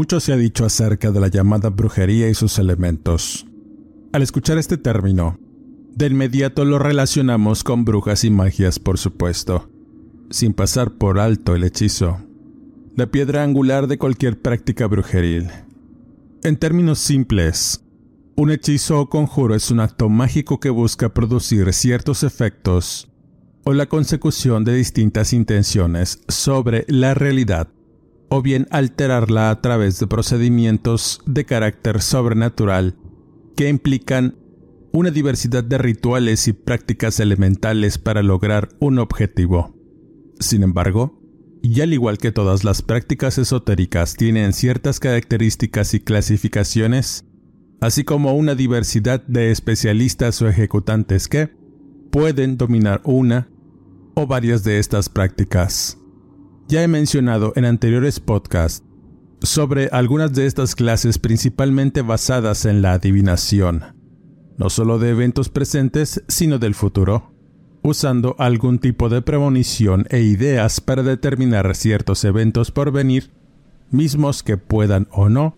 Mucho se ha dicho acerca de la llamada brujería y sus elementos. Al escuchar este término, de inmediato lo relacionamos con brujas y magias, por supuesto, sin pasar por alto el hechizo, la piedra angular de cualquier práctica brujeril. En términos simples, un hechizo o conjuro es un acto mágico que busca producir ciertos efectos o la consecución de distintas intenciones sobre la realidad o bien alterarla a través de procedimientos de carácter sobrenatural que implican una diversidad de rituales y prácticas elementales para lograr un objetivo. Sin embargo, y al igual que todas las prácticas esotéricas tienen ciertas características y clasificaciones, así como una diversidad de especialistas o ejecutantes que pueden dominar una o varias de estas prácticas. Ya he mencionado en anteriores podcasts sobre algunas de estas clases principalmente basadas en la adivinación, no solo de eventos presentes, sino del futuro, usando algún tipo de premonición e ideas para determinar ciertos eventos por venir, mismos que puedan o no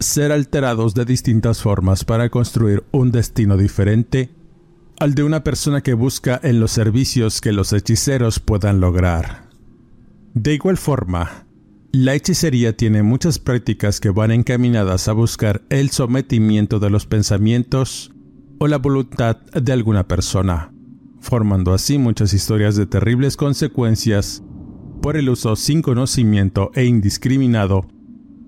ser alterados de distintas formas para construir un destino diferente al de una persona que busca en los servicios que los hechiceros puedan lograr. De igual forma, la hechicería tiene muchas prácticas que van encaminadas a buscar el sometimiento de los pensamientos o la voluntad de alguna persona, formando así muchas historias de terribles consecuencias por el uso sin conocimiento e indiscriminado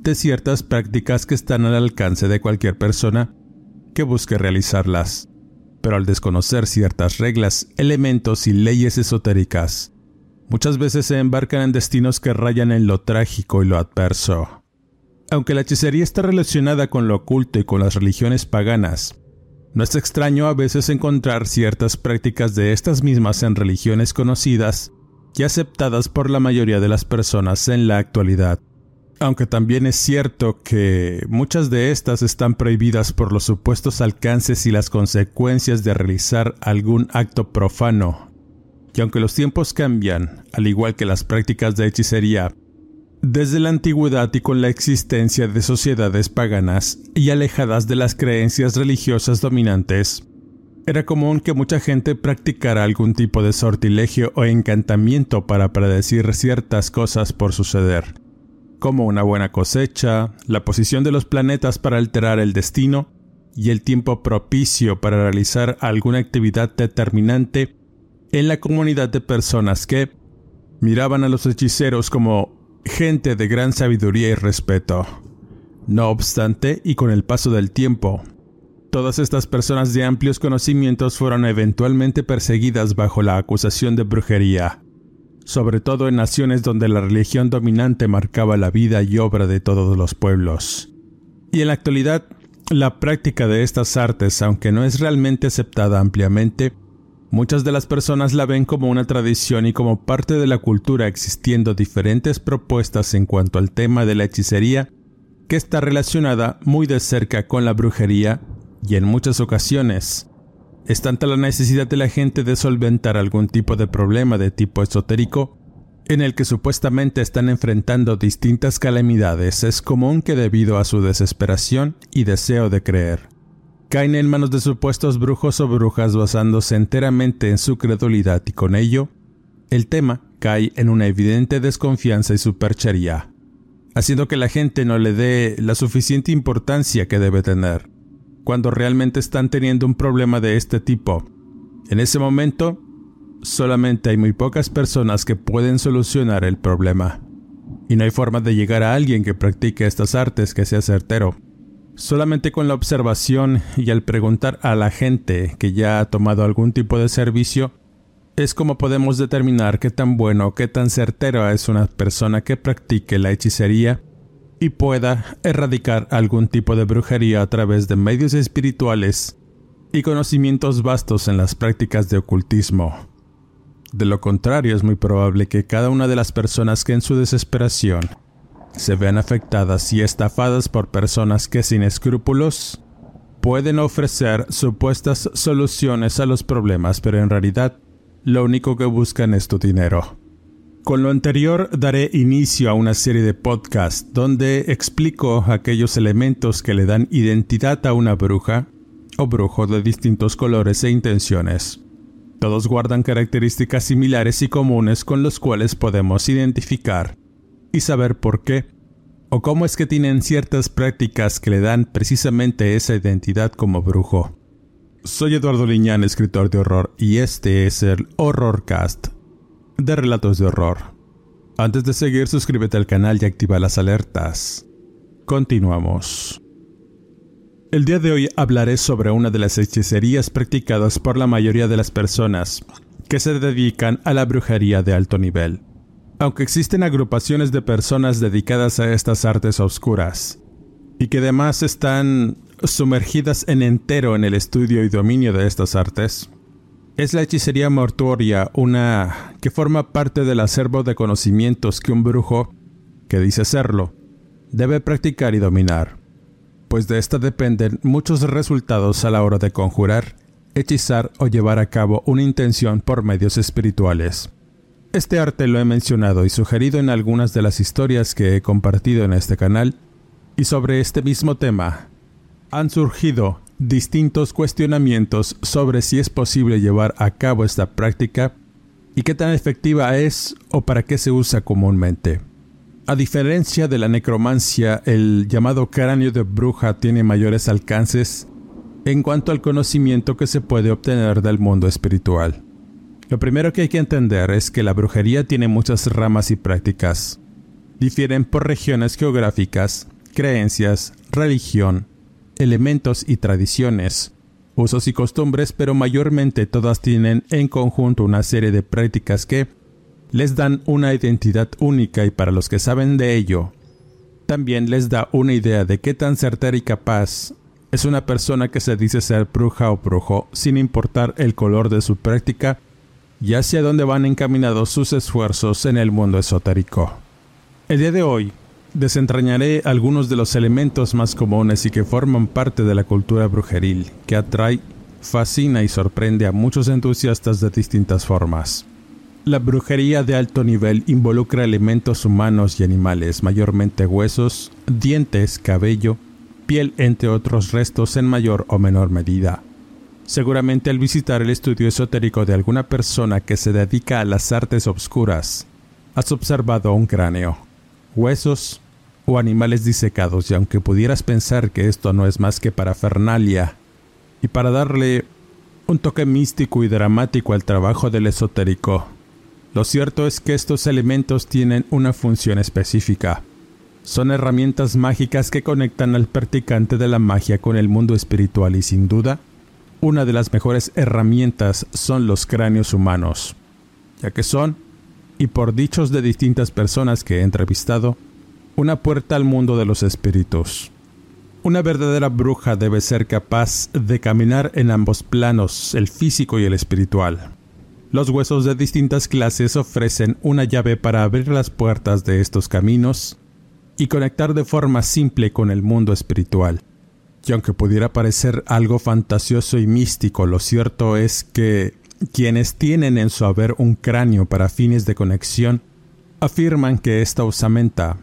de ciertas prácticas que están al alcance de cualquier persona que busque realizarlas, pero al desconocer ciertas reglas, elementos y leyes esotéricas, muchas veces se embarcan en destinos que rayan en lo trágico y lo adverso. Aunque la hechicería está relacionada con lo oculto y con las religiones paganas, no es extraño a veces encontrar ciertas prácticas de estas mismas en religiones conocidas y aceptadas por la mayoría de las personas en la actualidad. Aunque también es cierto que muchas de estas están prohibidas por los supuestos alcances y las consecuencias de realizar algún acto profano y aunque los tiempos cambian, al igual que las prácticas de hechicería, desde la antigüedad y con la existencia de sociedades paganas y alejadas de las creencias religiosas dominantes, era común que mucha gente practicara algún tipo de sortilegio o encantamiento para predecir ciertas cosas por suceder, como una buena cosecha, la posición de los planetas para alterar el destino y el tiempo propicio para realizar alguna actividad determinante en la comunidad de personas que miraban a los hechiceros como gente de gran sabiduría y respeto. No obstante, y con el paso del tiempo, todas estas personas de amplios conocimientos fueron eventualmente perseguidas bajo la acusación de brujería, sobre todo en naciones donde la religión dominante marcaba la vida y obra de todos los pueblos. Y en la actualidad, la práctica de estas artes, aunque no es realmente aceptada ampliamente, Muchas de las personas la ven como una tradición y como parte de la cultura existiendo diferentes propuestas en cuanto al tema de la hechicería que está relacionada muy de cerca con la brujería y en muchas ocasiones. Es tanta la necesidad de la gente de solventar algún tipo de problema de tipo esotérico en el que supuestamente están enfrentando distintas calamidades, es común que debido a su desesperación y deseo de creer, caen en manos de supuestos brujos o brujas basándose enteramente en su credulidad y con ello, el tema cae en una evidente desconfianza y superchería. haciendo que la gente no le dé la suficiente importancia que debe tener, cuando realmente están teniendo un problema de este tipo. En ese momento, solamente hay muy pocas personas que pueden solucionar el problema. Y no hay forma de llegar a alguien que practique estas artes que sea certero. Solamente con la observación y al preguntar a la gente que ya ha tomado algún tipo de servicio, es como podemos determinar qué tan bueno o qué tan certero es una persona que practique la hechicería y pueda erradicar algún tipo de brujería a través de medios espirituales y conocimientos vastos en las prácticas de ocultismo. De lo contrario, es muy probable que cada una de las personas que en su desesperación se vean afectadas y estafadas por personas que sin escrúpulos pueden ofrecer supuestas soluciones a los problemas, pero en realidad lo único que buscan es tu dinero. Con lo anterior daré inicio a una serie de podcasts donde explico aquellos elementos que le dan identidad a una bruja o brujo de distintos colores e intenciones. Todos guardan características similares y comunes con los cuales podemos identificar y saber por qué o cómo es que tienen ciertas prácticas que le dan precisamente esa identidad como brujo. Soy Eduardo Liñán, escritor de horror, y este es el Horrorcast de Relatos de Horror. Antes de seguir, suscríbete al canal y activa las alertas. Continuamos. El día de hoy hablaré sobre una de las hechicerías practicadas por la mayoría de las personas que se dedican a la brujería de alto nivel. Aunque existen agrupaciones de personas dedicadas a estas artes oscuras, y que además están sumergidas en entero en el estudio y dominio de estas artes. Es la hechicería mortuoria una que forma parte del acervo de conocimientos que un brujo, que dice serlo, debe practicar y dominar, pues de esta dependen muchos resultados a la hora de conjurar, hechizar o llevar a cabo una intención por medios espirituales. Este arte lo he mencionado y sugerido en algunas de las historias que he compartido en este canal, y sobre este mismo tema han surgido distintos cuestionamientos sobre si es posible llevar a cabo esta práctica y qué tan efectiva es o para qué se usa comúnmente. A diferencia de la necromancia, el llamado cráneo de bruja tiene mayores alcances en cuanto al conocimiento que se puede obtener del mundo espiritual. Lo primero que hay que entender es que la brujería tiene muchas ramas y prácticas. Difieren por regiones geográficas, creencias, religión, elementos y tradiciones, usos y costumbres, pero mayormente todas tienen en conjunto una serie de prácticas que les dan una identidad única y para los que saben de ello, también les da una idea de qué tan certera y capaz es una persona que se dice ser bruja o brujo, sin importar el color de su práctica y hacia dónde van encaminados sus esfuerzos en el mundo esotérico. El día de hoy Desentrañaré algunos de los elementos más comunes y que forman parte de la cultura brujeril, que atrae, fascina y sorprende a muchos entusiastas de distintas formas. La brujería de alto nivel involucra elementos humanos y animales, mayormente huesos, dientes, cabello, piel, entre otros restos en mayor o menor medida. Seguramente al visitar el estudio esotérico de alguna persona que se dedica a las artes obscuras, has observado un cráneo, huesos o animales disecados, y aunque pudieras pensar que esto no es más que parafernalia, y para darle un toque místico y dramático al trabajo del esotérico, lo cierto es que estos elementos tienen una función específica. Son herramientas mágicas que conectan al practicante de la magia con el mundo espiritual y sin duda, una de las mejores herramientas son los cráneos humanos, ya que son y por dichos de distintas personas que he entrevistado, una puerta al mundo de los espíritus. Una verdadera bruja debe ser capaz de caminar en ambos planos, el físico y el espiritual. Los huesos de distintas clases ofrecen una llave para abrir las puertas de estos caminos y conectar de forma simple con el mundo espiritual. Y aunque pudiera parecer algo fantasioso y místico, lo cierto es que quienes tienen en su haber un cráneo para fines de conexión afirman que esta osamenta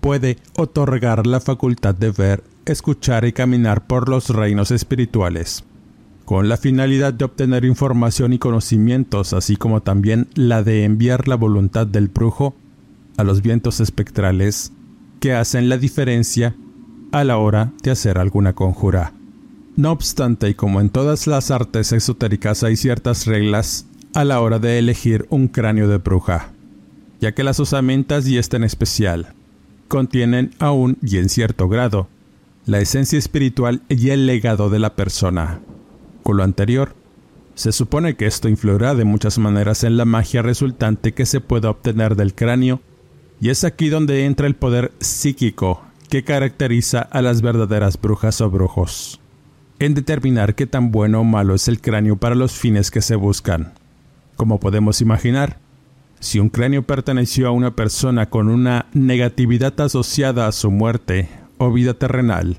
puede otorgar la facultad de ver, escuchar y caminar por los reinos espirituales, con la finalidad de obtener información y conocimientos, así como también la de enviar la voluntad del brujo a los vientos espectrales que hacen la diferencia a la hora de hacer alguna conjura. No obstante, y como en todas las artes esotéricas hay ciertas reglas a la hora de elegir un cráneo de bruja, ya que las osamentas y esta en especial contienen aún y en cierto grado la esencia espiritual y el legado de la persona. Con lo anterior, se supone que esto influirá de muchas maneras en la magia resultante que se pueda obtener del cráneo, y es aquí donde entra el poder psíquico que caracteriza a las verdaderas brujas o brujos, en determinar qué tan bueno o malo es el cráneo para los fines que se buscan. Como podemos imaginar, si un cráneo perteneció a una persona con una negatividad asociada a su muerte o vida terrenal,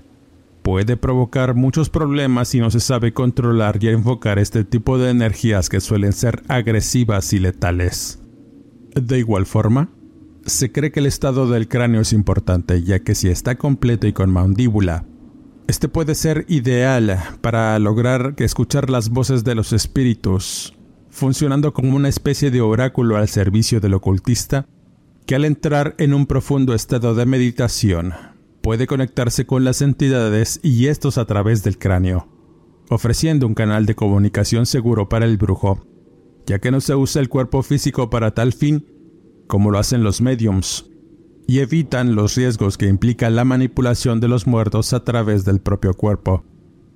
puede provocar muchos problemas si no se sabe controlar y enfocar este tipo de energías que suelen ser agresivas y letales. De igual forma, se cree que el estado del cráneo es importante, ya que si está completo y con mandíbula, este puede ser ideal para lograr escuchar las voces de los espíritus, funcionando como una especie de oráculo al servicio del ocultista, que al entrar en un profundo estado de meditación puede conectarse con las entidades y estos a través del cráneo, ofreciendo un canal de comunicación seguro para el brujo, ya que no se usa el cuerpo físico para tal fin como lo hacen los mediums, y evitan los riesgos que implica la manipulación de los muertos a través del propio cuerpo.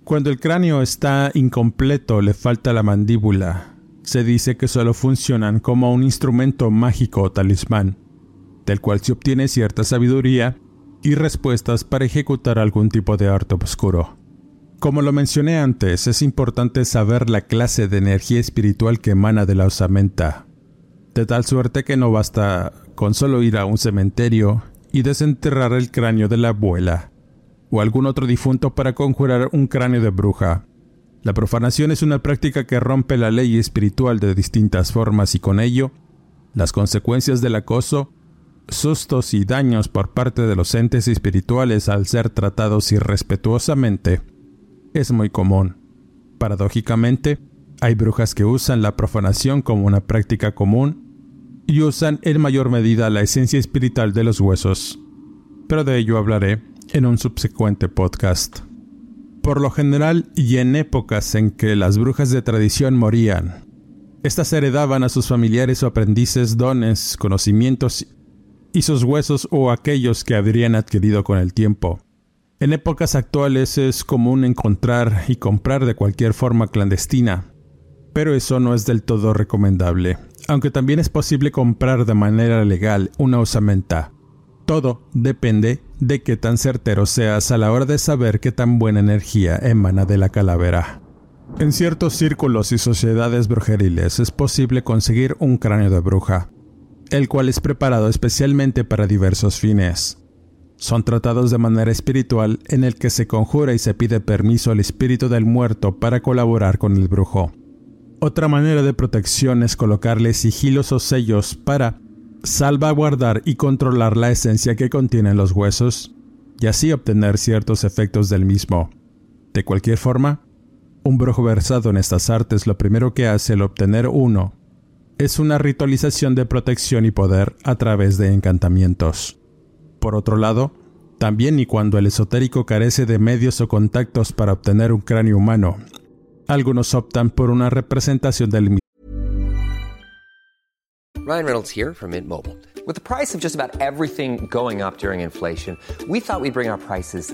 Cuando el cráneo está incompleto, le falta la mandíbula. Se dice que solo funcionan como un instrumento mágico o talismán, del cual se obtiene cierta sabiduría y respuestas para ejecutar algún tipo de arte oscuro. Como lo mencioné antes, es importante saber la clase de energía espiritual que emana de la osamenta, de tal suerte que no basta con solo ir a un cementerio y desenterrar el cráneo de la abuela o algún otro difunto para conjurar un cráneo de bruja. La profanación es una práctica que rompe la ley espiritual de distintas formas y con ello, las consecuencias del acoso sustos y daños por parte de los entes espirituales al ser tratados irrespetuosamente es muy común. Paradójicamente, hay brujas que usan la profanación como una práctica común y usan en mayor medida la esencia espiritual de los huesos, pero de ello hablaré en un subsecuente podcast. Por lo general y en épocas en que las brujas de tradición morían, estas heredaban a sus familiares o aprendices dones, conocimientos y sus huesos o aquellos que habrían adquirido con el tiempo. En épocas actuales es común encontrar y comprar de cualquier forma clandestina, pero eso no es del todo recomendable, aunque también es posible comprar de manera legal una osamenta. Todo depende de qué tan certero seas a la hora de saber qué tan buena energía emana de la calavera. En ciertos círculos y sociedades brujeriles es posible conseguir un cráneo de bruja, el cual es preparado especialmente para diversos fines. Son tratados de manera espiritual en el que se conjura y se pide permiso al espíritu del muerto para colaborar con el brujo. Otra manera de protección es colocarle sigilos o sellos para salvaguardar y controlar la esencia que contienen los huesos y así obtener ciertos efectos del mismo. De cualquier forma, un brujo versado en estas artes lo primero que hace al obtener uno es una ritualización de protección y poder a través de encantamientos. Por otro lado, también y cuando el esotérico carece de medios o contactos para obtener un cráneo humano, algunos optan por una representación del mismo. Ryan Reynolds here from Mint Mobile. With the price of just about everything going up during inflation, we thought we'd bring our prices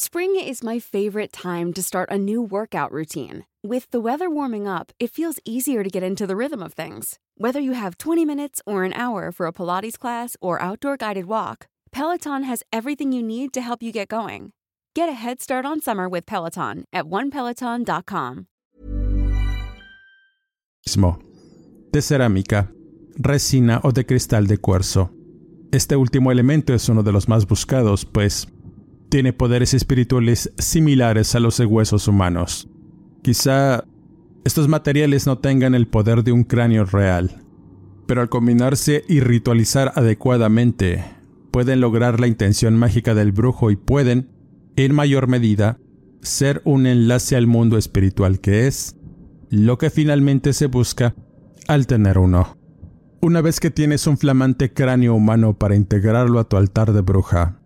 Spring is my favorite time to start a new workout routine. With the weather warming up, it feels easier to get into the rhythm of things. Whether you have 20 minutes or an hour for a Pilates class or outdoor guided walk, Peloton has everything you need to help you get going. Get a head start on summer with Peloton at onepeloton.com. de cerámica, resina o de cristal de cuarzo. Este último elemento es uno de los más buscados, pues tiene poderes espirituales similares a los de huesos humanos. Quizá estos materiales no tengan el poder de un cráneo real, pero al combinarse y ritualizar adecuadamente, pueden lograr la intención mágica del brujo y pueden, en mayor medida, ser un enlace al mundo espiritual que es lo que finalmente se busca al tener uno. Una vez que tienes un flamante cráneo humano para integrarlo a tu altar de bruja,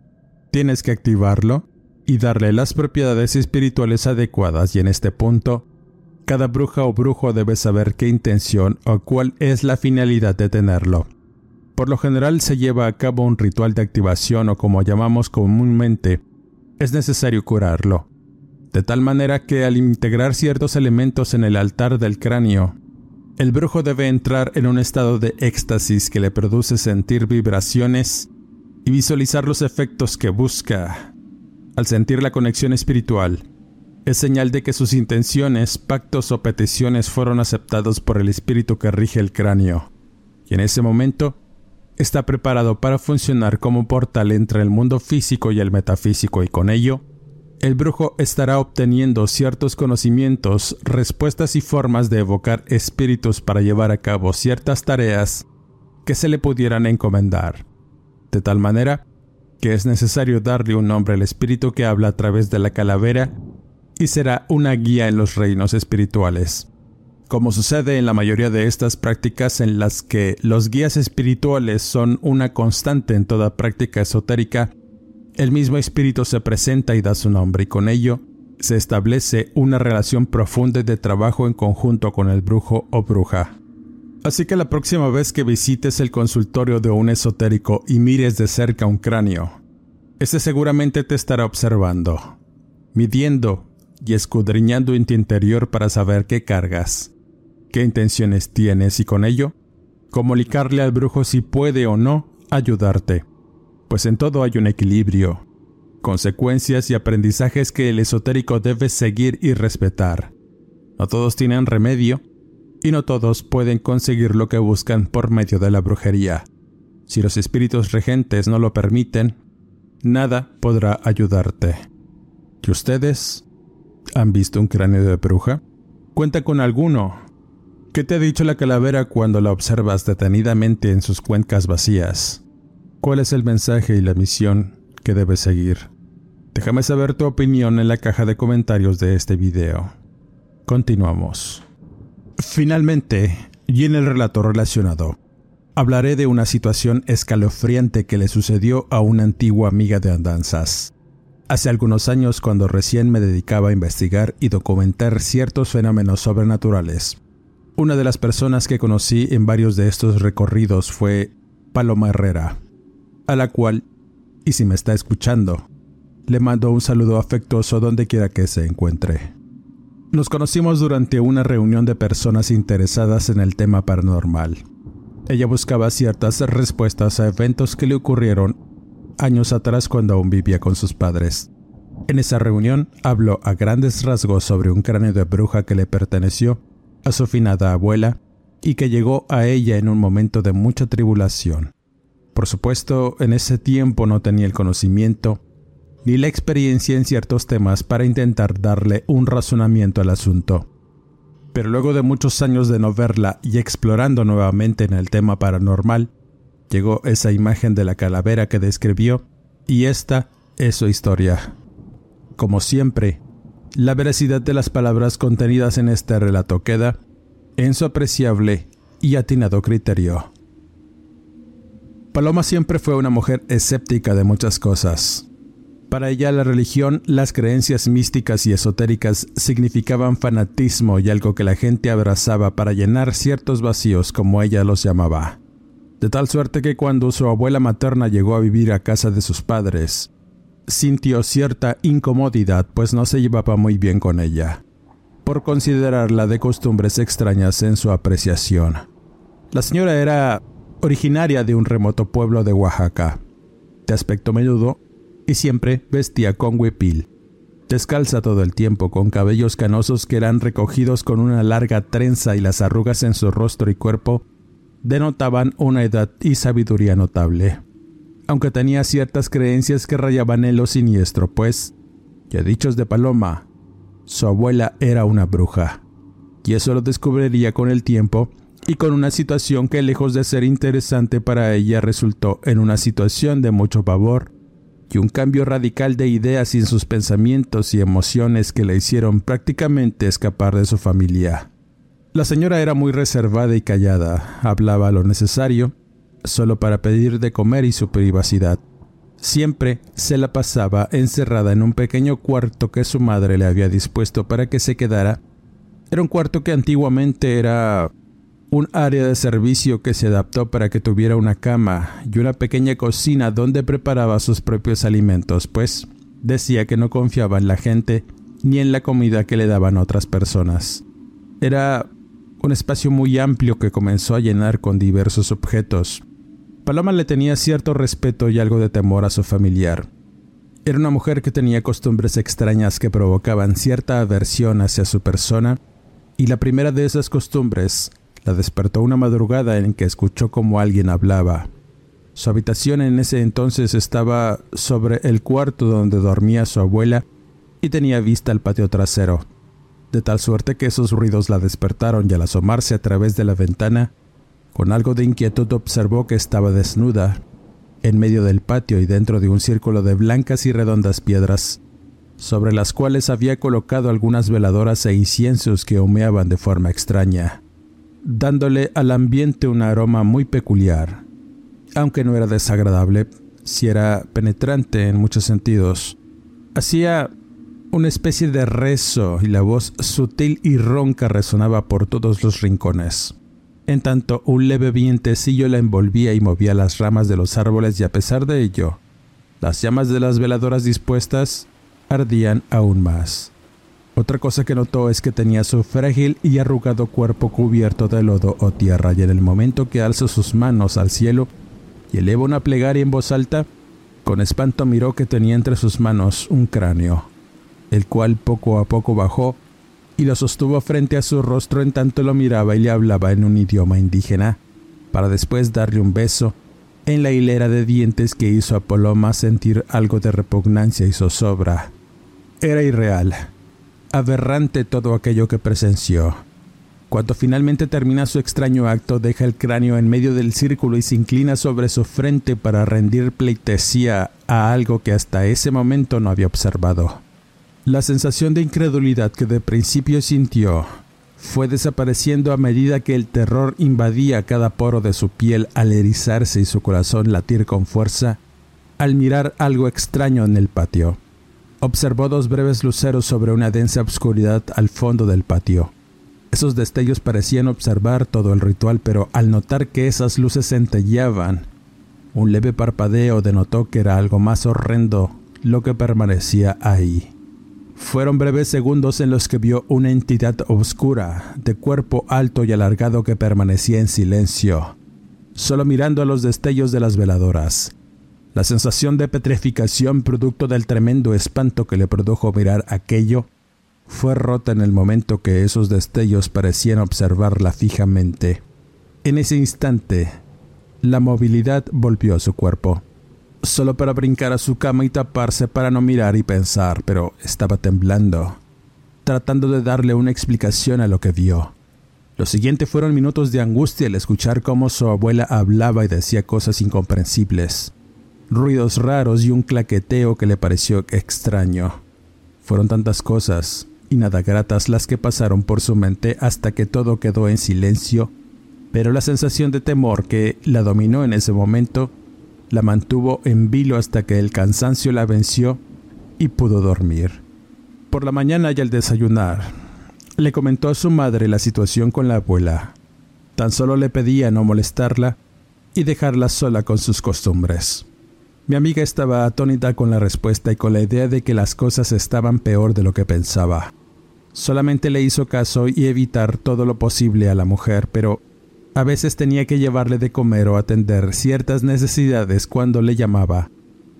tienes que activarlo y darle las propiedades espirituales adecuadas y en este punto cada bruja o brujo debe saber qué intención o cuál es la finalidad de tenerlo. Por lo general se lleva a cabo un ritual de activación o como llamamos comúnmente, es necesario curarlo. De tal manera que al integrar ciertos elementos en el altar del cráneo, el brujo debe entrar en un estado de éxtasis que le produce sentir vibraciones y visualizar los efectos que busca. Al sentir la conexión espiritual, es señal de que sus intenciones, pactos o peticiones fueron aceptados por el espíritu que rige el cráneo, y en ese momento está preparado para funcionar como portal entre el mundo físico y el metafísico y con ello, el brujo estará obteniendo ciertos conocimientos, respuestas y formas de evocar espíritus para llevar a cabo ciertas tareas que se le pudieran encomendar, de tal manera que es necesario darle un nombre al espíritu que habla a través de la calavera y será una guía en los reinos espirituales. Como sucede en la mayoría de estas prácticas en las que los guías espirituales son una constante en toda práctica esotérica, el mismo espíritu se presenta y da su nombre y con ello se establece una relación profunda de trabajo en conjunto con el brujo o bruja. Así que la próxima vez que visites el consultorio de un esotérico y mires de cerca un cráneo, ese seguramente te estará observando, midiendo y escudriñando en tu interior para saber qué cargas, qué intenciones tienes y con ello comunicarle al brujo si puede o no ayudarte, pues en todo hay un equilibrio, consecuencias y aprendizajes que el esotérico debe seguir y respetar. No todos tienen remedio y no todos pueden conseguir lo que buscan por medio de la brujería. Si los espíritus regentes no lo permiten, nada podrá ayudarte. Que ustedes ¿Han visto un cráneo de bruja? Cuenta con alguno. ¿Qué te ha dicho la calavera cuando la observas detenidamente en sus cuencas vacías? ¿Cuál es el mensaje y la misión que debes seguir? Déjame saber tu opinión en la caja de comentarios de este video. Continuamos. Finalmente, y en el relato relacionado, hablaré de una situación escalofriante que le sucedió a una antigua amiga de andanzas. Hace algunos años, cuando recién me dedicaba a investigar y documentar ciertos fenómenos sobrenaturales, una de las personas que conocí en varios de estos recorridos fue Paloma Herrera, a la cual, y si me está escuchando, le mando un saludo afectuoso donde quiera que se encuentre. Nos conocimos durante una reunión de personas interesadas en el tema paranormal. Ella buscaba ciertas respuestas a eventos que le ocurrieron años atrás cuando aún vivía con sus padres. En esa reunión habló a grandes rasgos sobre un cráneo de bruja que le perteneció a su finada abuela y que llegó a ella en un momento de mucha tribulación. Por supuesto, en ese tiempo no tenía el conocimiento ni la experiencia en ciertos temas para intentar darle un razonamiento al asunto. Pero luego de muchos años de no verla y explorando nuevamente en el tema paranormal, llegó esa imagen de la calavera que describió y esta es su historia. Como siempre, la veracidad de las palabras contenidas en este relato queda en su apreciable y atinado criterio. Paloma siempre fue una mujer escéptica de muchas cosas. Para ella la religión, las creencias místicas y esotéricas significaban fanatismo y algo que la gente abrazaba para llenar ciertos vacíos como ella los llamaba de tal suerte que cuando su abuela materna llegó a vivir a casa de sus padres, sintió cierta incomodidad pues no se llevaba muy bien con ella, por considerarla de costumbres extrañas en su apreciación. La señora era originaria de un remoto pueblo de Oaxaca, de aspecto menudo y siempre vestía con huipil, descalza todo el tiempo con cabellos canosos que eran recogidos con una larga trenza y las arrugas en su rostro y cuerpo denotaban una edad y sabiduría notable, aunque tenía ciertas creencias que rayaban en lo siniestro, pues, ya dichos de Paloma, su abuela era una bruja. y eso lo descubriría con el tiempo y con una situación que lejos de ser interesante para ella resultó en una situación de mucho pavor y un cambio radical de ideas en sus pensamientos y emociones que le hicieron prácticamente escapar de su familia. La señora era muy reservada y callada, hablaba lo necesario, solo para pedir de comer y su privacidad. Siempre se la pasaba encerrada en un pequeño cuarto que su madre le había dispuesto para que se quedara. Era un cuarto que antiguamente era un área de servicio que se adaptó para que tuviera una cama y una pequeña cocina donde preparaba sus propios alimentos, pues decía que no confiaba en la gente ni en la comida que le daban otras personas. Era un espacio muy amplio que comenzó a llenar con diversos objetos. Paloma le tenía cierto respeto y algo de temor a su familiar. Era una mujer que tenía costumbres extrañas que provocaban cierta aversión hacia su persona, y la primera de esas costumbres la despertó una madrugada en que escuchó como alguien hablaba. Su habitación en ese entonces estaba sobre el cuarto donde dormía su abuela y tenía vista al patio trasero, de tal suerte que esos ruidos la despertaron y al asomarse a través de la ventana, con algo de inquietud observó que estaba desnuda, en medio del patio y dentro de un círculo de blancas y redondas piedras, sobre las cuales había colocado algunas veladoras e inciensos que humeaban de forma extraña dándole al ambiente un aroma muy peculiar. Aunque no era desagradable, si era penetrante en muchos sentidos. Hacía una especie de rezo y la voz sutil y ronca resonaba por todos los rincones. En tanto, un leve vientecillo la envolvía y movía las ramas de los árboles y a pesar de ello, las llamas de las veladoras dispuestas ardían aún más. Otra cosa que notó es que tenía su frágil y arrugado cuerpo cubierto de lodo o tierra y en el momento que alzó sus manos al cielo y eleva una plegaria en voz alta, con espanto miró que tenía entre sus manos un cráneo, el cual poco a poco bajó y lo sostuvo frente a su rostro en tanto lo miraba y le hablaba en un idioma indígena, para después darle un beso en la hilera de dientes que hizo a Paloma sentir algo de repugnancia y zozobra. Era irreal aberrante todo aquello que presenció. Cuando finalmente termina su extraño acto, deja el cráneo en medio del círculo y se inclina sobre su frente para rendir pleitesía a algo que hasta ese momento no había observado. La sensación de incredulidad que de principio sintió fue desapareciendo a medida que el terror invadía cada poro de su piel al erizarse y su corazón latir con fuerza al mirar algo extraño en el patio. Observó dos breves luceros sobre una densa obscuridad al fondo del patio. Esos destellos parecían observar todo el ritual, pero al notar que esas luces centellaban, un leve parpadeo denotó que era algo más horrendo lo que permanecía ahí. Fueron breves segundos en los que vio una entidad oscura, de cuerpo alto y alargado que permanecía en silencio, solo mirando a los destellos de las veladoras. La sensación de petrificación producto del tremendo espanto que le produjo mirar aquello fue rota en el momento que esos destellos parecían observarla fijamente. En ese instante, la movilidad volvió a su cuerpo, solo para brincar a su cama y taparse para no mirar y pensar, pero estaba temblando, tratando de darle una explicación a lo que vio. Lo siguiente fueron minutos de angustia al escuchar cómo su abuela hablaba y decía cosas incomprensibles ruidos raros y un claqueteo que le pareció extraño. Fueron tantas cosas y nada gratas las que pasaron por su mente hasta que todo quedó en silencio, pero la sensación de temor que la dominó en ese momento la mantuvo en vilo hasta que el cansancio la venció y pudo dormir. Por la mañana y al desayunar, le comentó a su madre la situación con la abuela. Tan solo le pedía no molestarla y dejarla sola con sus costumbres. Mi amiga estaba atónita con la respuesta y con la idea de que las cosas estaban peor de lo que pensaba. Solamente le hizo caso y evitar todo lo posible a la mujer, pero a veces tenía que llevarle de comer o atender ciertas necesidades cuando le llamaba,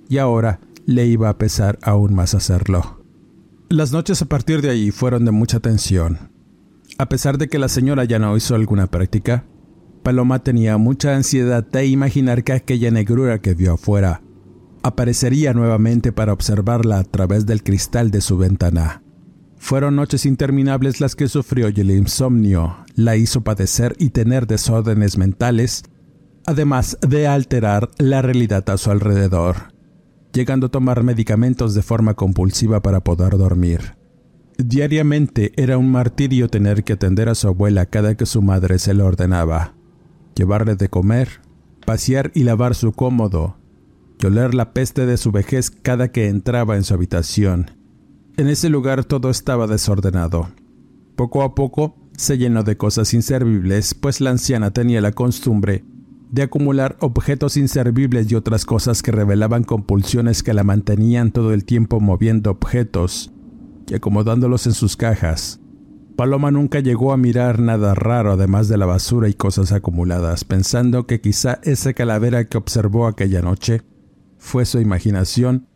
y ahora le iba a pesar aún más hacerlo. Las noches a partir de ahí fueron de mucha tensión. A pesar de que la señora ya no hizo alguna práctica, Paloma tenía mucha ansiedad de imaginar que aquella negrura que vio afuera aparecería nuevamente para observarla a través del cristal de su ventana. Fueron noches interminables las que sufrió y el insomnio la hizo padecer y tener desórdenes mentales, además de alterar la realidad a su alrededor, llegando a tomar medicamentos de forma compulsiva para poder dormir. Diariamente era un martirio tener que atender a su abuela cada que su madre se lo ordenaba, llevarle de comer, pasear y lavar su cómodo, y oler la peste de su vejez cada que entraba en su habitación. En ese lugar todo estaba desordenado. Poco a poco se llenó de cosas inservibles, pues la anciana tenía la costumbre de acumular objetos inservibles y otras cosas que revelaban compulsiones que la mantenían todo el tiempo moviendo objetos y acomodándolos en sus cajas. Paloma nunca llegó a mirar nada raro además de la basura y cosas acumuladas, pensando que quizá esa calavera que observó aquella noche fue su imaginación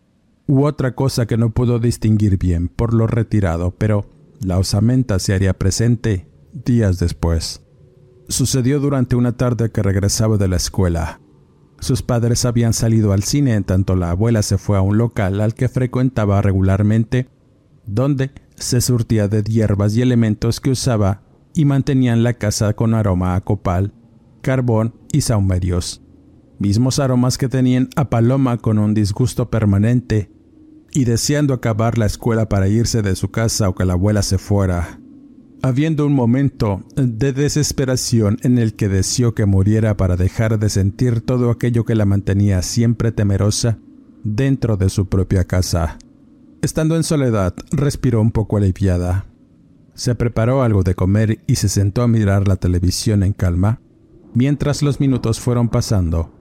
u otra cosa que no pudo distinguir bien por lo retirado, pero la osamenta se haría presente días después. Sucedió durante una tarde que regresaba de la escuela. Sus padres habían salido al cine en tanto la abuela se fue a un local al que frecuentaba regularmente donde se surtía de hierbas y elementos que usaba y mantenían la casa con aroma a copal, carbón y saumerios, mismos aromas que tenían a Paloma con un disgusto permanente y deseando acabar la escuela para irse de su casa o que la abuela se fuera. Habiendo un momento de desesperación en el que deseó que muriera para dejar de sentir todo aquello que la mantenía siempre temerosa dentro de su propia casa. Estando en soledad, respiró un poco aliviada. Se preparó algo de comer y se sentó a mirar la televisión en calma, mientras los minutos fueron pasando.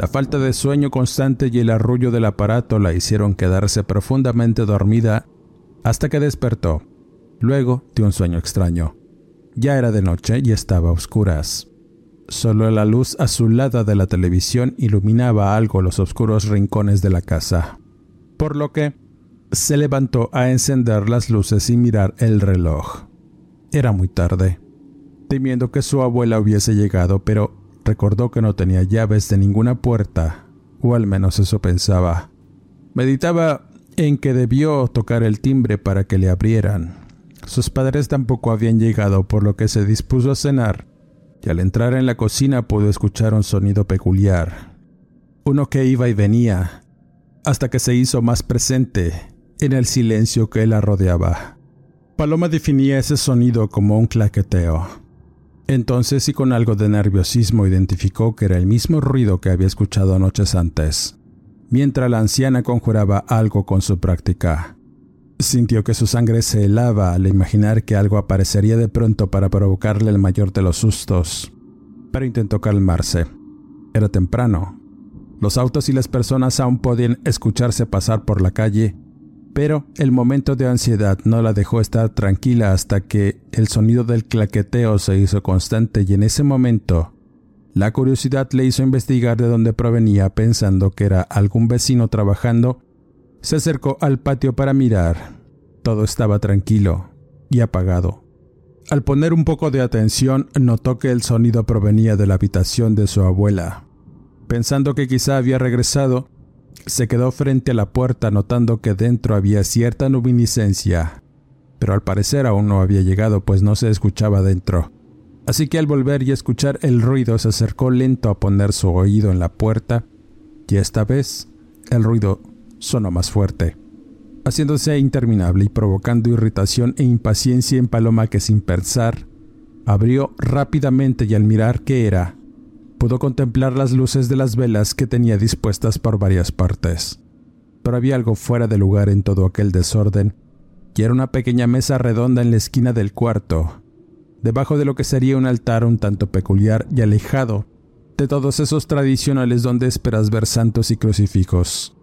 La falta de sueño constante y el arrullo del aparato la hicieron quedarse profundamente dormida hasta que despertó, luego de un sueño extraño. Ya era de noche y estaba a oscuras. Solo la luz azulada de la televisión iluminaba algo los oscuros rincones de la casa, por lo que se levantó a encender las luces y mirar el reloj. Era muy tarde, temiendo que su abuela hubiese llegado, pero recordó que no tenía llaves de ninguna puerta, o al menos eso pensaba. Meditaba en que debió tocar el timbre para que le abrieran. Sus padres tampoco habían llegado, por lo que se dispuso a cenar, y al entrar en la cocina pudo escuchar un sonido peculiar, uno que iba y venía, hasta que se hizo más presente en el silencio que la rodeaba. Paloma definía ese sonido como un claqueteo. Entonces y con algo de nerviosismo identificó que era el mismo ruido que había escuchado noches antes, mientras la anciana conjuraba algo con su práctica. Sintió que su sangre se helaba al imaginar que algo aparecería de pronto para provocarle el mayor de los sustos, pero intentó calmarse. Era temprano. Los autos y las personas aún podían escucharse pasar por la calle pero el momento de ansiedad no la dejó estar tranquila hasta que el sonido del claqueteo se hizo constante y en ese momento la curiosidad le hizo investigar de dónde provenía pensando que era algún vecino trabajando. Se acercó al patio para mirar. Todo estaba tranquilo y apagado. Al poner un poco de atención, notó que el sonido provenía de la habitación de su abuela. Pensando que quizá había regresado, se quedó frente a la puerta notando que dentro había cierta luminiscencia, pero al parecer aún no había llegado pues no se escuchaba dentro. Así que al volver y escuchar el ruido se acercó lento a poner su oído en la puerta y esta vez el ruido sonó más fuerte, haciéndose interminable y provocando irritación e impaciencia en Paloma que sin pensar abrió rápidamente y al mirar qué era, pudo contemplar las luces de las velas que tenía dispuestas por varias partes. Pero había algo fuera de lugar en todo aquel desorden, y era una pequeña mesa redonda en la esquina del cuarto, debajo de lo que sería un altar un tanto peculiar y alejado de todos esos tradicionales donde esperas ver santos y crucifijos.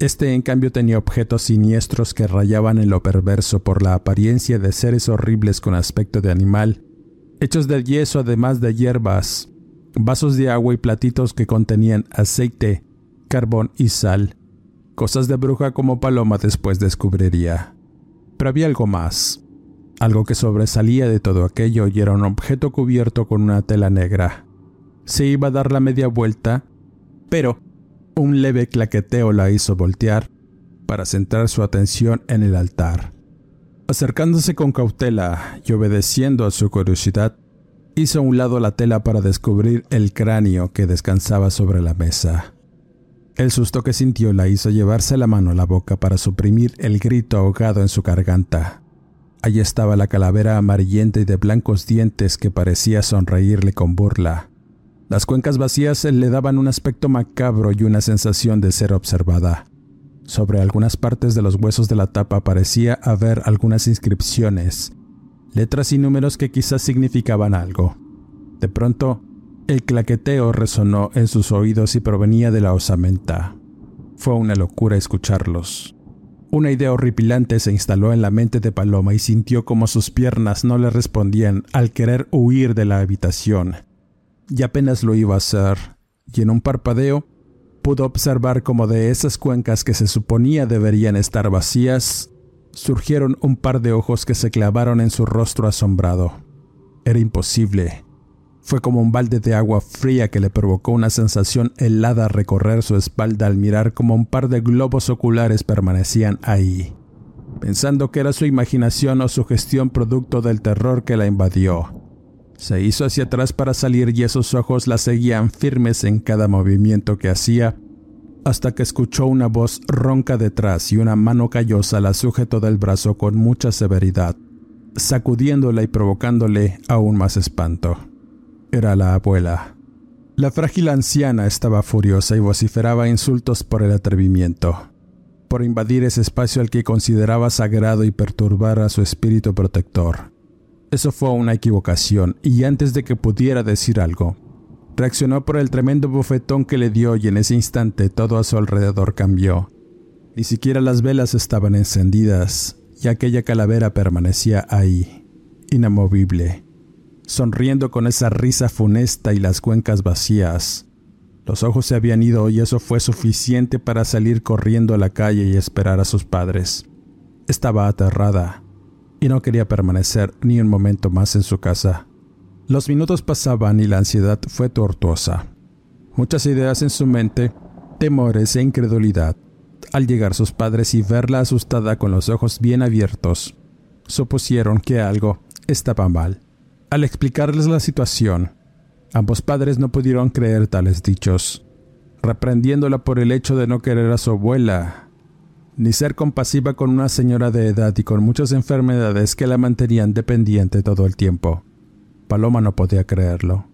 Este en cambio tenía objetos siniestros que rayaban en lo perverso por la apariencia de seres horribles con aspecto de animal, hechos de yeso además de hierbas, vasos de agua y platitos que contenían aceite, carbón y sal, cosas de bruja como Paloma después descubriría. Pero había algo más, algo que sobresalía de todo aquello y era un objeto cubierto con una tela negra. Se iba a dar la media vuelta, pero un leve claqueteo la hizo voltear para centrar su atención en el altar. Acercándose con cautela y obedeciendo a su curiosidad, hizo a un lado la tela para descubrir el cráneo que descansaba sobre la mesa. El susto que sintió la hizo llevarse la mano a la boca para suprimir el grito ahogado en su garganta. Allí estaba la calavera amarillenta y de blancos dientes que parecía sonreírle con burla. Las cuencas vacías le daban un aspecto macabro y una sensación de ser observada. Sobre algunas partes de los huesos de la tapa parecía haber algunas inscripciones, letras y números que quizás significaban algo. De pronto, el claqueteo resonó en sus oídos y provenía de la osamenta. Fue una locura escucharlos. Una idea horripilante se instaló en la mente de Paloma y sintió como sus piernas no le respondían al querer huir de la habitación. Y apenas lo iba a hacer, y en un parpadeo pudo observar como de esas cuencas que se suponía deberían estar vacías, surgieron un par de ojos que se clavaron en su rostro asombrado. Era imposible. Fue como un balde de agua fría que le provocó una sensación helada recorrer su espalda al mirar como un par de globos oculares permanecían ahí, pensando que era su imaginación o su gestión producto del terror que la invadió. Se hizo hacia atrás para salir y esos ojos la seguían firmes en cada movimiento que hacía, hasta que escuchó una voz ronca detrás y una mano callosa la sujetó del brazo con mucha severidad, sacudiéndola y provocándole aún más espanto. Era la abuela. La frágil anciana estaba furiosa y vociferaba insultos por el atrevimiento, por invadir ese espacio al que consideraba sagrado y perturbar a su espíritu protector. Eso fue una equivocación, y antes de que pudiera decir algo, reaccionó por el tremendo bofetón que le dio y en ese instante todo a su alrededor cambió. Ni siquiera las velas estaban encendidas, y aquella calavera permanecía ahí, inamovible sonriendo con esa risa funesta y las cuencas vacías. Los ojos se habían ido y eso fue suficiente para salir corriendo a la calle y esperar a sus padres. Estaba aterrada y no quería permanecer ni un momento más en su casa. Los minutos pasaban y la ansiedad fue tortuosa. Muchas ideas en su mente, temores e incredulidad. Al llegar sus padres y verla asustada con los ojos bien abiertos, supusieron que algo estaba mal. Al explicarles la situación, ambos padres no pudieron creer tales dichos, reprendiéndola por el hecho de no querer a su abuela, ni ser compasiva con una señora de edad y con muchas enfermedades que la mantenían dependiente todo el tiempo. Paloma no podía creerlo.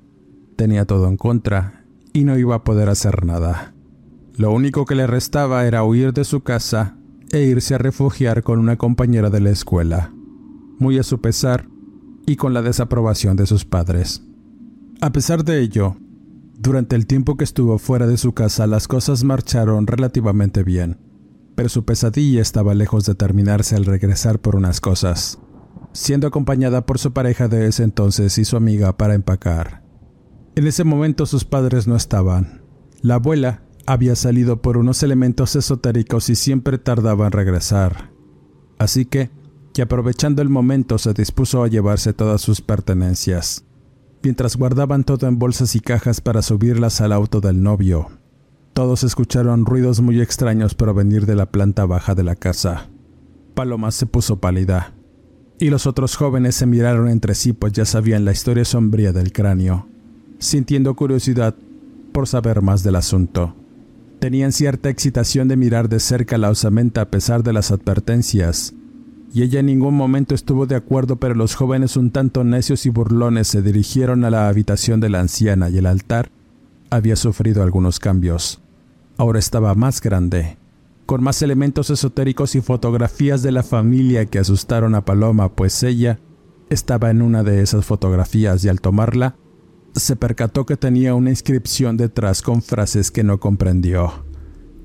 Tenía todo en contra y no iba a poder hacer nada. Lo único que le restaba era huir de su casa e irse a refugiar con una compañera de la escuela. Muy a su pesar, y con la desaprobación de sus padres. A pesar de ello, durante el tiempo que estuvo fuera de su casa las cosas marcharon relativamente bien, pero su pesadilla estaba lejos de terminarse al regresar por unas cosas, siendo acompañada por su pareja de ese entonces y su amiga para empacar. En ese momento sus padres no estaban. La abuela había salido por unos elementos esotéricos y siempre tardaba en regresar. Así que que aprovechando el momento se dispuso a llevarse todas sus pertenencias, mientras guardaban todo en bolsas y cajas para subirlas al auto del novio. Todos escucharon ruidos muy extraños provenir de la planta baja de la casa. Paloma se puso pálida, y los otros jóvenes se miraron entre sí pues ya sabían la historia sombría del cráneo, sintiendo curiosidad por saber más del asunto. Tenían cierta excitación de mirar de cerca la osamenta a pesar de las advertencias, y ella en ningún momento estuvo de acuerdo, pero los jóvenes un tanto necios y burlones se dirigieron a la habitación de la anciana y el altar había sufrido algunos cambios. Ahora estaba más grande, con más elementos esotéricos y fotografías de la familia que asustaron a Paloma, pues ella estaba en una de esas fotografías y al tomarla, se percató que tenía una inscripción detrás con frases que no comprendió.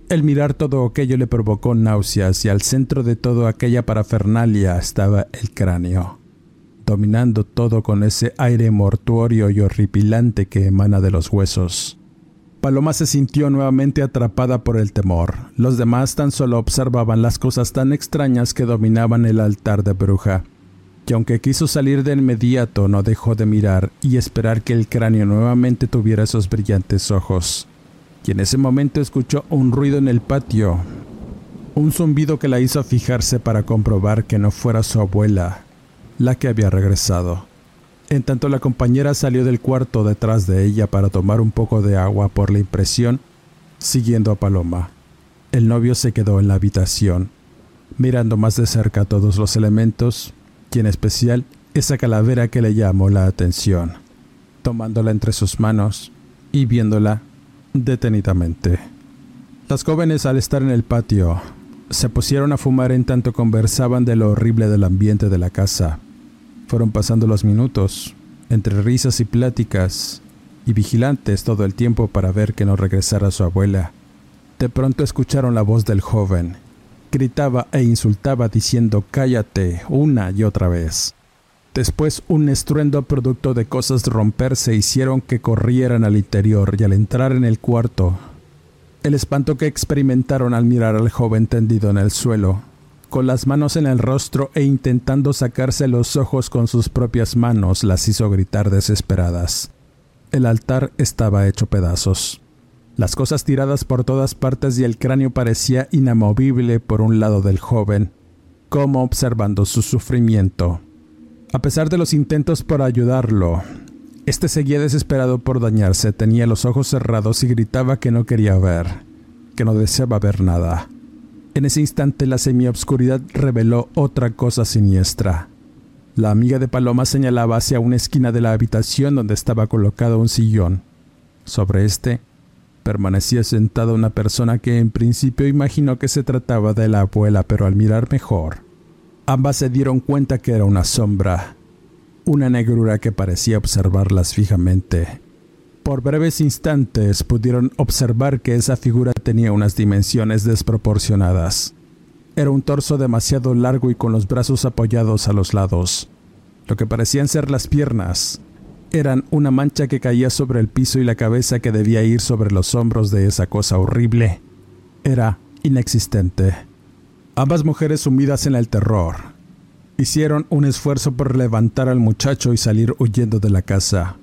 El mirar todo aquello le provocó náuseas y al centro de toda aquella parafernalia estaba el cráneo, dominando todo con ese aire mortuorio y horripilante que emana de los huesos. Paloma se sintió nuevamente atrapada por el temor. Los demás tan solo observaban las cosas tan extrañas que dominaban el altar de bruja, que aunque quiso salir de inmediato no dejó de mirar y esperar que el cráneo nuevamente tuviera esos brillantes ojos y en ese momento escuchó un ruido en el patio. Un zumbido que la hizo fijarse para comprobar que no fuera su abuela la que había regresado. En tanto la compañera salió del cuarto detrás de ella para tomar un poco de agua por la impresión, siguiendo a Paloma. El novio se quedó en la habitación, mirando más de cerca todos los elementos, y en especial esa calavera que le llamó la atención, tomándola entre sus manos y viéndola detenidamente. Las jóvenes al estar en el patio se pusieron a fumar en tanto conversaban de lo horrible del ambiente de la casa. Fueron pasando los minutos, entre risas y pláticas, y vigilantes todo el tiempo para ver que no regresara su abuela. De pronto escucharon la voz del joven. Gritaba e insultaba diciendo cállate una y otra vez. Después un estruendo producto de cosas romperse hicieron que corrieran al interior y al entrar en el cuarto, el espanto que experimentaron al mirar al joven tendido en el suelo con las manos en el rostro e intentando sacarse los ojos con sus propias manos, las hizo gritar desesperadas. El altar estaba hecho pedazos. Las cosas tiradas por todas partes y el cráneo parecía inamovible por un lado del joven, como observando su sufrimiento. A pesar de los intentos por ayudarlo, este seguía desesperado por dañarse, tenía los ojos cerrados y gritaba que no quería ver, que no deseaba ver nada. En ese instante la semiobscuridad reveló otra cosa siniestra. La amiga de Paloma señalaba hacia una esquina de la habitación donde estaba colocado un sillón. Sobre este permanecía sentada una persona que en principio imaginó que se trataba de la abuela, pero al mirar mejor, ambas se dieron cuenta que era una sombra, una negrura que parecía observarlas fijamente. Por breves instantes pudieron observar que esa figura tenía unas dimensiones desproporcionadas. Era un torso demasiado largo y con los brazos apoyados a los lados. Lo que parecían ser las piernas eran una mancha que caía sobre el piso y la cabeza que debía ir sobre los hombros de esa cosa horrible. Era inexistente. Ambas mujeres sumidas en el terror hicieron un esfuerzo por levantar al muchacho y salir huyendo de la casa.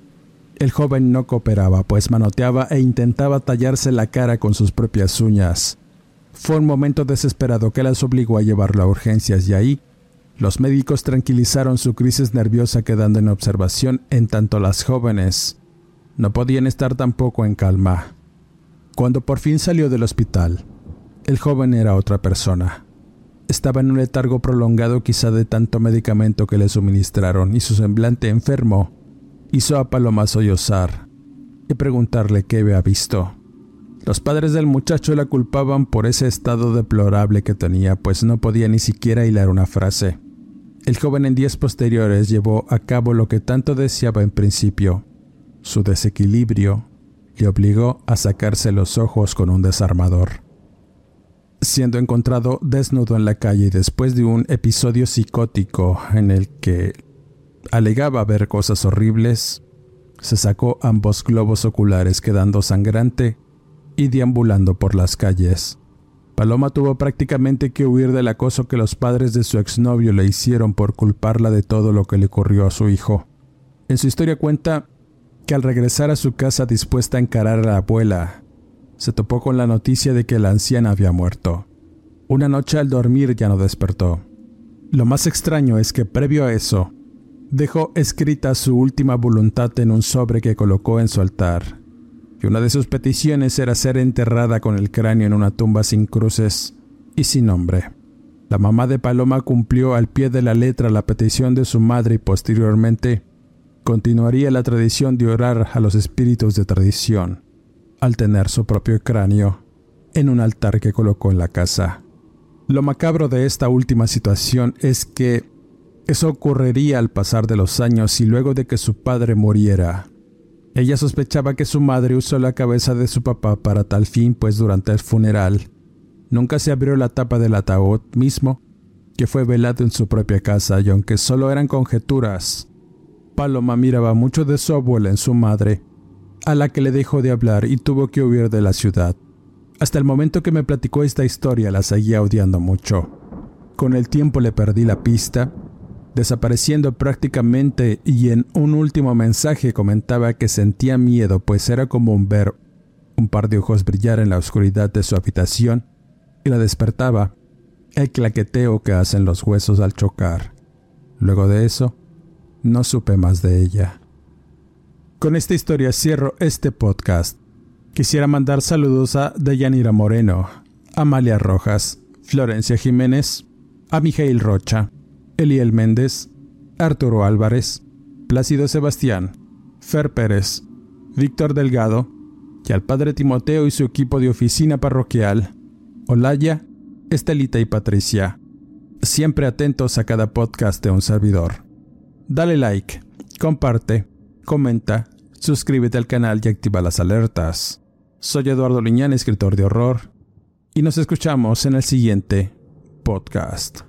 El joven no cooperaba, pues manoteaba e intentaba tallarse la cara con sus propias uñas. Fue un momento desesperado que las obligó a llevarlo a urgencias y ahí los médicos tranquilizaron su crisis nerviosa quedando en observación en tanto las jóvenes no podían estar tampoco en calma. Cuando por fin salió del hospital, el joven era otra persona. Estaba en un letargo prolongado quizá de tanto medicamento que le suministraron y su semblante enfermo hizo a Paloma sollozar y preguntarle qué había visto. Los padres del muchacho la culpaban por ese estado deplorable que tenía, pues no podía ni siquiera hilar una frase. El joven en días posteriores llevó a cabo lo que tanto deseaba en principio. Su desequilibrio le obligó a sacarse los ojos con un desarmador. Siendo encontrado desnudo en la calle después de un episodio psicótico en el que alegaba ver cosas horribles, se sacó ambos globos oculares quedando sangrante y deambulando por las calles. Paloma tuvo prácticamente que huir del acoso que los padres de su exnovio le hicieron por culparla de todo lo que le ocurrió a su hijo. En su historia cuenta que al regresar a su casa dispuesta a encarar a la abuela, se topó con la noticia de que la anciana había muerto. Una noche al dormir ya no despertó. Lo más extraño es que previo a eso, dejó escrita su última voluntad en un sobre que colocó en su altar, y una de sus peticiones era ser enterrada con el cráneo en una tumba sin cruces y sin nombre. La mamá de Paloma cumplió al pie de la letra la petición de su madre y posteriormente continuaría la tradición de orar a los espíritus de tradición, al tener su propio cráneo en un altar que colocó en la casa. Lo macabro de esta última situación es que eso ocurriría al pasar de los años y luego de que su padre muriera. Ella sospechaba que su madre usó la cabeza de su papá para tal fin, pues durante el funeral nunca se abrió la tapa del ataúd mismo, que fue velado en su propia casa, y aunque solo eran conjeturas, Paloma miraba mucho de su abuela en su madre, a la que le dejó de hablar y tuvo que huir de la ciudad. Hasta el momento que me platicó esta historia la seguía odiando mucho. Con el tiempo le perdí la pista desapareciendo prácticamente y en un último mensaje comentaba que sentía miedo pues era como ver un par de ojos brillar en la oscuridad de su habitación y la despertaba el claqueteo que hacen los huesos al chocar. Luego de eso, no supe más de ella. Con esta historia cierro este podcast. Quisiera mandar saludos a Deyanira Moreno, Amalia Rojas, Florencia Jiménez, a Mijail Rocha, Eliel Méndez, Arturo Álvarez, Plácido Sebastián, Fer Pérez, Víctor Delgado, y al padre Timoteo y su equipo de oficina parroquial, Olaya, Estelita y Patricia, siempre atentos a cada podcast de un servidor. Dale like, comparte, comenta, suscríbete al canal y activa las alertas. Soy Eduardo Liñán, escritor de horror, y nos escuchamos en el siguiente podcast.